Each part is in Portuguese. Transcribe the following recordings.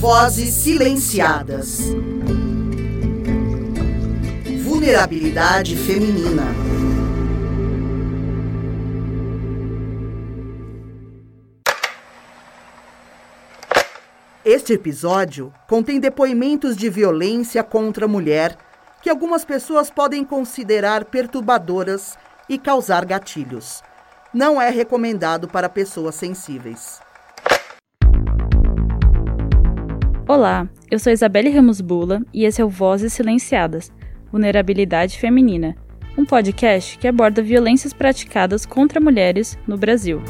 Vozes silenciadas. Vulnerabilidade feminina. Este episódio contém depoimentos de violência contra a mulher que algumas pessoas podem considerar perturbadoras e causar gatilhos. Não é recomendado para pessoas sensíveis. Olá, eu sou Isabelle Ramos Bula e esse é o Vozes Silenciadas Vulnerabilidade Feminina, um podcast que aborda violências praticadas contra mulheres no Brasil.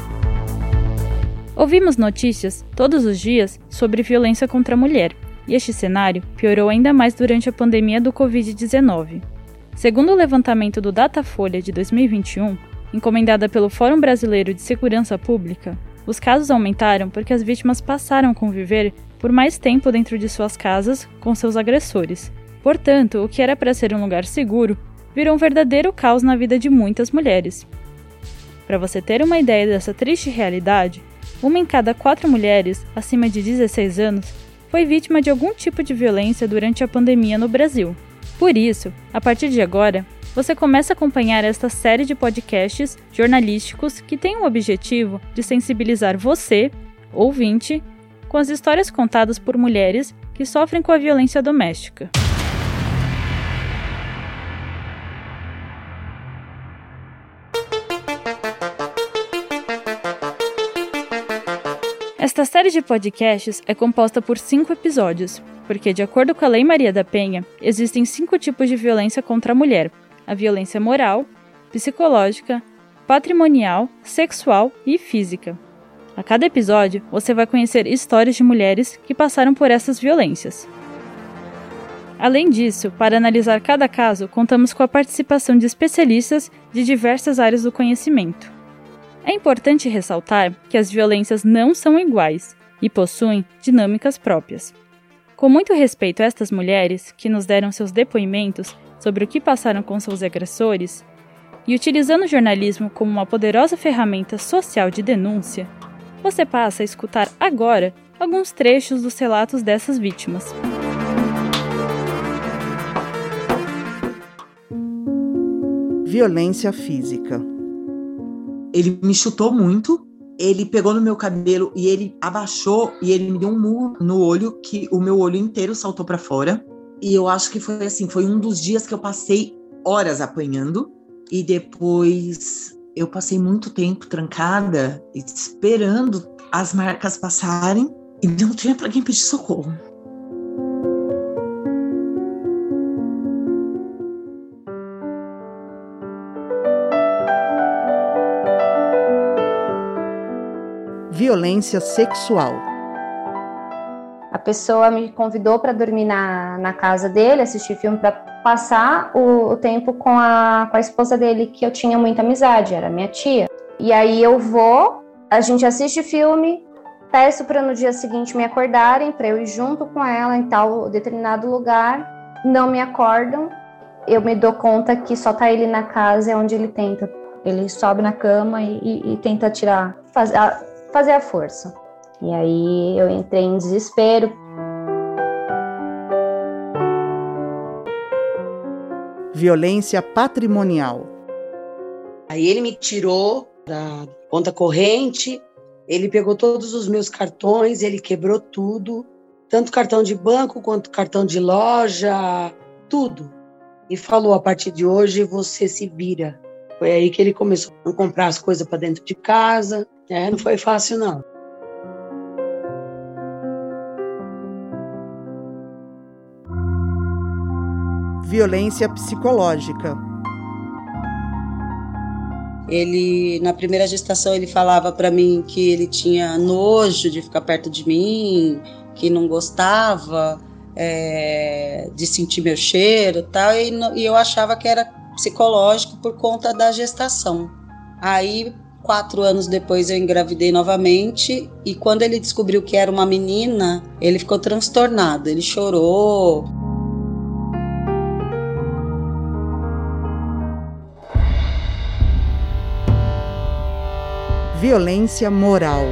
Ouvimos notícias todos os dias sobre violência contra a mulher, e este cenário piorou ainda mais durante a pandemia do Covid-19. Segundo o levantamento do Datafolha de 2021, encomendada pelo Fórum Brasileiro de Segurança Pública, os casos aumentaram porque as vítimas passaram a conviver por mais tempo dentro de suas casas com seus agressores. Portanto, o que era para ser um lugar seguro virou um verdadeiro caos na vida de muitas mulheres. Para você ter uma ideia dessa triste realidade, uma em cada quatro mulheres acima de 16 anos foi vítima de algum tipo de violência durante a pandemia no Brasil. Por isso, a partir de agora, você começa a acompanhar esta série de podcasts jornalísticos que tem o objetivo de sensibilizar você, ouvinte, com as histórias contadas por mulheres que sofrem com a violência doméstica. Esta série de podcasts é composta por cinco episódios, porque, de acordo com a Lei Maria da Penha, existem cinco tipos de violência contra a mulher: a violência moral, psicológica, patrimonial, sexual e física. A cada episódio, você vai conhecer histórias de mulheres que passaram por essas violências. Além disso, para analisar cada caso, contamos com a participação de especialistas de diversas áreas do conhecimento. É importante ressaltar que as violências não são iguais e possuem dinâmicas próprias. Com muito respeito a estas mulheres que nos deram seus depoimentos sobre o que passaram com seus agressores, e utilizando o jornalismo como uma poderosa ferramenta social de denúncia, você passa a escutar agora alguns trechos dos relatos dessas vítimas. Violência física. Ele me chutou muito, ele pegou no meu cabelo e ele abaixou e ele me deu um murro no olho que o meu olho inteiro saltou para fora. E eu acho que foi assim, foi um dos dias que eu passei horas apanhando e depois eu passei muito tempo trancada, esperando as marcas passarem e não tinha para quem pedir socorro. Violência sexual. A pessoa me convidou para dormir na, na casa dele, assistir filme para passar o, o, tempo com a, com a esposa dele, que eu tinha muita amizade, era minha tia. E aí eu vou, a gente assiste filme, peço para no dia seguinte me acordarem, para eu ir junto com ela em tal determinado lugar, não me acordam, eu me dou conta que só tá ele na casa é onde ele tenta. Ele sobe na cama e, e, e tenta tirar, faz, fazer a força. E aí eu entrei em desespero, violência patrimonial. Aí ele me tirou da conta corrente, ele pegou todos os meus cartões, ele quebrou tudo, tanto cartão de banco quanto cartão de loja, tudo. E falou: a partir de hoje você se vira. Foi aí que ele começou a comprar as coisas para dentro de casa. É, não foi fácil, não. violência psicológica. Ele, na primeira gestação, ele falava para mim que ele tinha nojo de ficar perto de mim, que não gostava é, de sentir meu cheiro tal, e, e eu achava que era psicológico por conta da gestação. Aí, quatro anos depois, eu engravidei novamente, e quando ele descobriu que era uma menina, ele ficou transtornado, ele chorou. violência moral.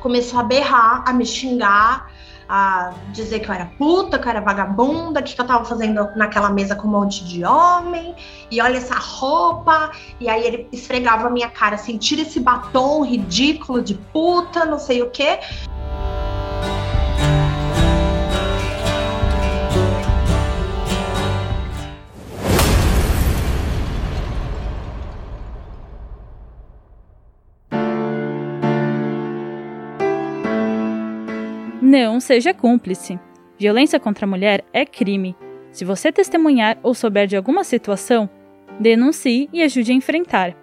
Começou a berrar, a me xingar, a dizer que eu era puta, que eu era vagabunda, que, que eu tava fazendo naquela mesa com um monte de homem, e olha essa roupa. E aí ele esfregava a minha cara assim: tira esse batom ridículo de puta, não sei o quê. Não seja cúmplice. Violência contra a mulher é crime. Se você testemunhar ou souber de alguma situação, denuncie e ajude a enfrentar.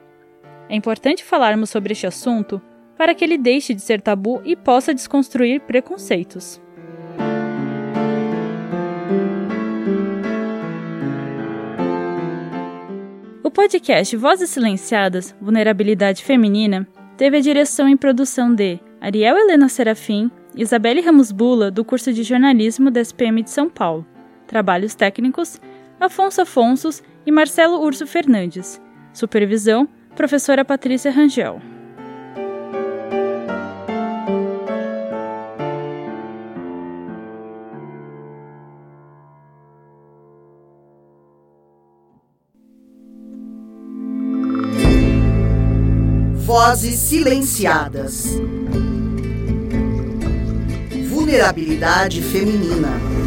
É importante falarmos sobre este assunto para que ele deixe de ser tabu e possa desconstruir preconceitos. O podcast Vozes Silenciadas Vulnerabilidade Feminina teve a direção e produção de Ariel Helena Serafim, Isabelle Ramos Bula, do curso de jornalismo da SPM de São Paulo. Trabalhos técnicos: Afonso Afonsos e Marcelo Urso Fernandes. Supervisão: Professora Patrícia Rangel. Vozes silenciadas vulnerabilidade feminina.